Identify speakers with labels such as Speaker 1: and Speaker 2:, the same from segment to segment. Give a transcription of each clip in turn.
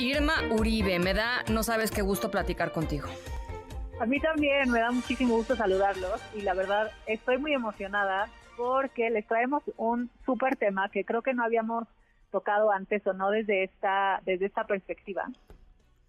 Speaker 1: Irma Uribe, me da, no sabes qué gusto platicar contigo.
Speaker 2: A mí también me da muchísimo gusto saludarlos y la verdad estoy muy emocionada porque les traemos un súper tema que creo que no habíamos tocado antes o no desde esta, desde esta perspectiva.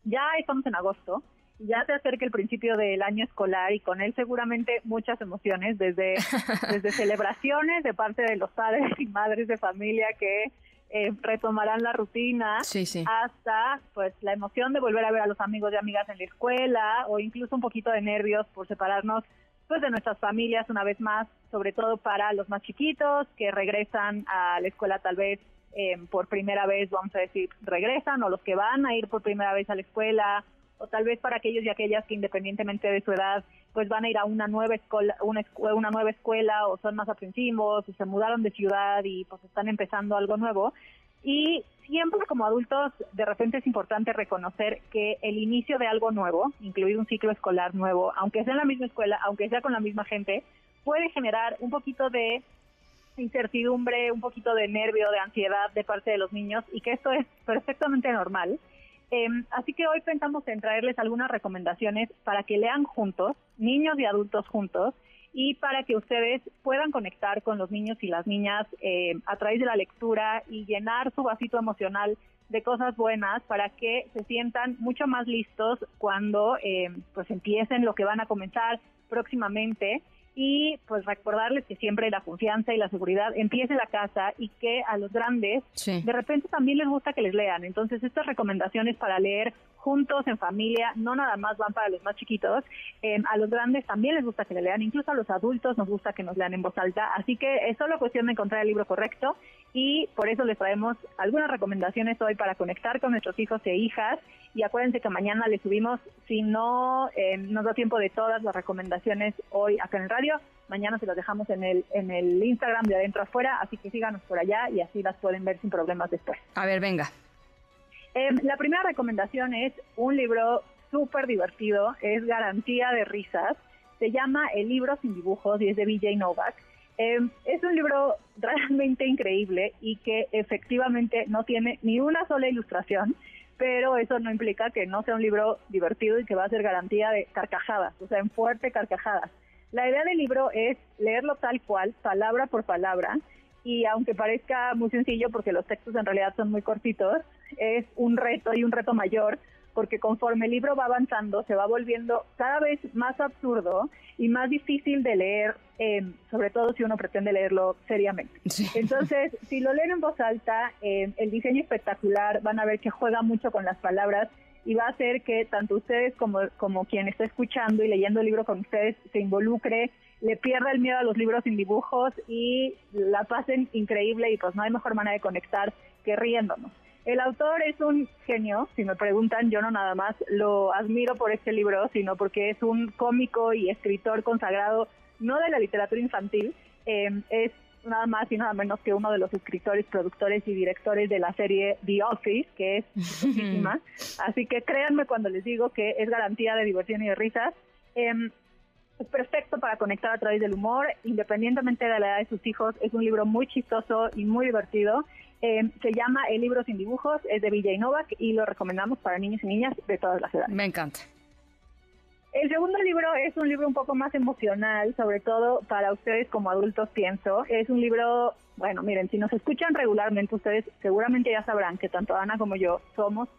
Speaker 2: Ya estamos en agosto, ya se acerca el principio del año escolar y con él seguramente muchas emociones, desde, desde celebraciones de parte de los padres y madres de familia que eh, retomarán la rutina, hasta pues la emoción de volver a ver a los amigos y amigas en la escuela o incluso un poquito de nervios por separarnos pues de nuestras familias una vez más, sobre todo para los más chiquitos que regresan a la escuela tal vez eh, por primera vez, vamos a decir, regresan o los que van a ir por primera vez a la escuela o tal vez para aquellos y aquellas que independientemente de su edad pues van a ir a una nueva escuela, una, una nueva escuela o son más aprensivos o se mudaron de ciudad y pues están empezando algo nuevo. Y siempre como adultos de repente es importante reconocer que el inicio de algo nuevo, incluido un ciclo escolar nuevo, aunque sea en la misma escuela, aunque sea con la misma gente, puede generar un poquito de incertidumbre, un poquito de nervio, de ansiedad de parte de los niños y que esto es perfectamente normal. Em, así que hoy pensamos en traerles algunas recomendaciones para que lean juntos, niños y adultos juntos, y para que ustedes puedan conectar con los niños y las niñas eh, a través de la lectura y llenar su vasito emocional de cosas buenas para que se sientan mucho más listos cuando eh, pues empiecen lo que van a comenzar próximamente y pues recordarles que siempre la confianza y la seguridad empiece en la casa y que a los grandes de repente también les gusta que les lean. Entonces estas recomendaciones para leer juntos, en familia, no nada más van para los más chiquitos, em, a los grandes también les gusta que le lean, incluso a los adultos nos gusta que nos lean en voz alta, así que es solo cuestión de encontrar el libro correcto y por eso les traemos algunas recomendaciones hoy para conectar con nuestros hijos e hijas y acuérdense que mañana les subimos, si no em, nos da tiempo de todas las recomendaciones hoy acá en el radio, mañana se las dejamos en el, en el Instagram de adentro afuera, así que síganos por allá y así las pueden ver sin problemas después.
Speaker 1: A ver, venga.
Speaker 2: Em, la primera recomendación es un libro súper divertido, es garantía de risas. Se llama El libro sin dibujos y es de BJ Novak. Em, es un libro realmente increíble y que efectivamente no tiene ni una sola ilustración, pero eso no implica que no sea un libro divertido y que va a ser garantía de carcajadas, o sea, en fuerte carcajadas. La idea del libro es leerlo tal cual, palabra por palabra, y aunque parezca muy sencillo porque los textos en realidad son muy cortitos, es un reto y un reto mayor porque conforme el libro va avanzando se va volviendo cada vez más absurdo y más difícil de leer, eh, sobre todo si uno pretende leerlo seriamente. Entonces, si lo leen en voz alta, eh, el diseño espectacular, van a ver que juega mucho con las palabras y va a hacer que tanto ustedes como, como quien está escuchando y leyendo el libro con ustedes se involucre le pierda el miedo a los libros sin dibujos y la pasen increíble y pues no hay mejor manera de conectar que riéndonos. El autor es un genio, si me preguntan, yo no nada más lo admiro por este libro, sino porque es un cómico y escritor consagrado, no de la literatura infantil, eh, es nada más y nada menos que uno de los escritores, productores y directores de la serie The Office, que es muchísima. Así que créanme cuando les digo que es garantía de diversión y de risas. Em, es perfecto para conectar a través del humor, independientemente de la edad de sus hijos. Es un libro muy chistoso y muy divertido. Eh, se llama El libro sin dibujos, es de Villa Novak y lo recomendamos para niños y niñas de todas las edades.
Speaker 1: Me encanta.
Speaker 2: El segundo libro es un libro un poco más emocional, sobre todo para ustedes como adultos, pienso. Es un libro, bueno, miren, si nos escuchan regularmente, ustedes seguramente ya sabrán que tanto Ana como yo somos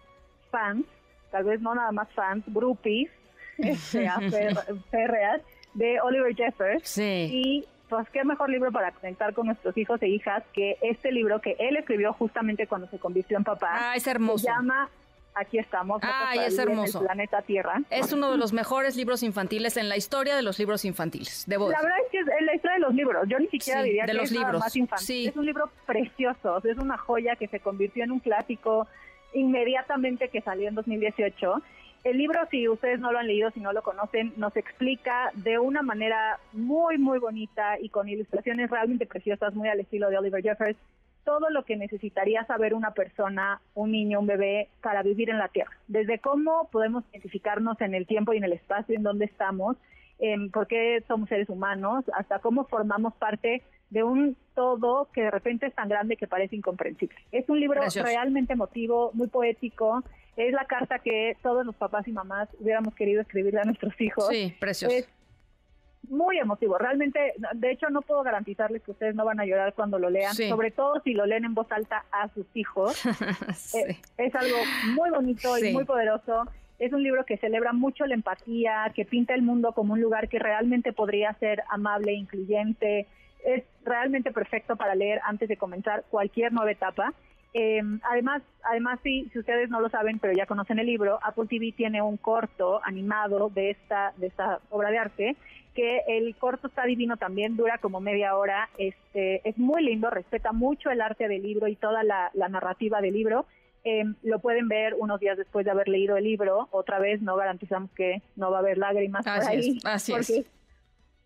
Speaker 2: fans, tal vez no nada más fans, groupies este, férreas de Oliver Jeffers.
Speaker 1: Sí.
Speaker 2: Y pues qué mejor libro para conectar con nuestros hijos e hijas que este libro que él escribió justamente cuando se convirtió en papá.
Speaker 1: Ah, es hermoso.
Speaker 2: Se llama Aquí estamos.
Speaker 1: Ay, es hermoso.
Speaker 2: En el planeta Tierra.
Speaker 1: Es uno de los mejores libros infantiles en la historia de los libros infantiles. De
Speaker 2: la verdad es que es la historia de los libros. Yo ni siquiera diría
Speaker 1: de
Speaker 2: que
Speaker 1: los
Speaker 2: es
Speaker 1: libros.
Speaker 2: más infantil.
Speaker 1: Sí.
Speaker 2: Es un libro precioso. Es una joya que se convirtió en un clásico inmediatamente que salió en 2018 el libro, si ustedes no lo han leído, si no lo conocen, nos explica de una manera muy, muy bonita y con ilustraciones realmente preciosas, muy al estilo de Oliver Jeffers, todo lo que necesitaría saber una persona, un niño, un bebé, para vivir en la Tierra. Desde cómo podemos identificarnos en el tiempo y en el espacio en donde estamos, eh, por qué somos seres humanos, hasta cómo formamos parte de un todo que de repente es tan grande que parece incomprensible. Es un libro realmente emotivo, muy poético. Es la carta que todos los papás y mamás hubiéramos querido escribirle a nuestros hijos.
Speaker 1: Sí, precioso
Speaker 2: muy emotivo. Realmente, de hecho, no puedo garantizarles que ustedes no van a llorar cuando lo lean, sobre todo si lo leen en voz alta a sus hijos. Eh, es, algo muy bonito y muy poderoso. Es un libro que celebra mucho la empatía, que pinta el mundo como un lugar que realmente podría ser amable, incluyente. Es realmente perfecto para leer antes de comenzar cualquier nueva etapa. Eh, además, además sí, si ustedes no lo saben, pero ya conocen el libro, Apple TV tiene un corto animado de esta de esta obra de arte que el corto está divino también, dura como media hora, este es muy lindo, respeta mucho el arte del libro y toda la, narrativa del libro. Eh, lo pueden ver unos días después de haber leído el libro. Otra vez, no garantizamos que no va a haber lágrimas
Speaker 1: por
Speaker 2: ahí.
Speaker 1: así es.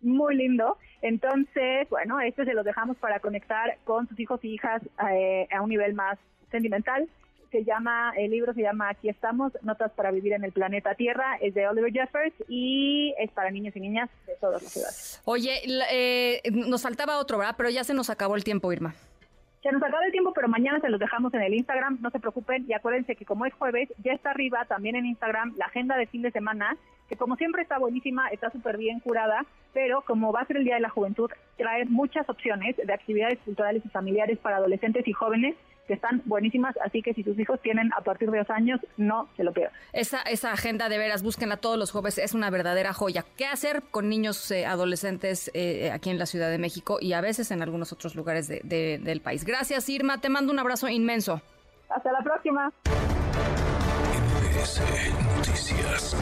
Speaker 2: Muy lindo. Entonces, bueno, este se lo dejamos para conectar con sus hijos y hijas eh, a un nivel más sentimental. Se llama, el libro se llama Aquí estamos, Notas para vivir en el planeta Tierra, es de Oliver Jeffers y es para niños y niñas de todas las ciudades.
Speaker 1: Oye, eh, nos faltaba otro, ¿verdad? Pero ya se nos acabó el tiempo, Irma.
Speaker 2: Se nos acaba el tiempo, pero mañana se los dejamos en el Instagram, no se preocupen y acuérdense que como es jueves, ya está arriba también en Instagram la agenda de fin de semana, que como siempre está buenísima, está súper bien curada, pero como va a ser el Día de la Juventud, trae muchas opciones de actividades culturales y familiares para adolescentes y jóvenes que están buenísimas, así que si sus hijos tienen a partir de dos años, no se lo pierdan.
Speaker 1: Esa, esa agenda de veras, búsquenla todos los jueves, es una verdadera joya. ¿Qué hacer con niños eh, adolescentes eh, aquí en la Ciudad de México y a veces en algunos otros lugares del país? Gracias, Irma, te mando un abrazo inmenso.
Speaker 2: Hasta la próxima.
Speaker 3: Noticias.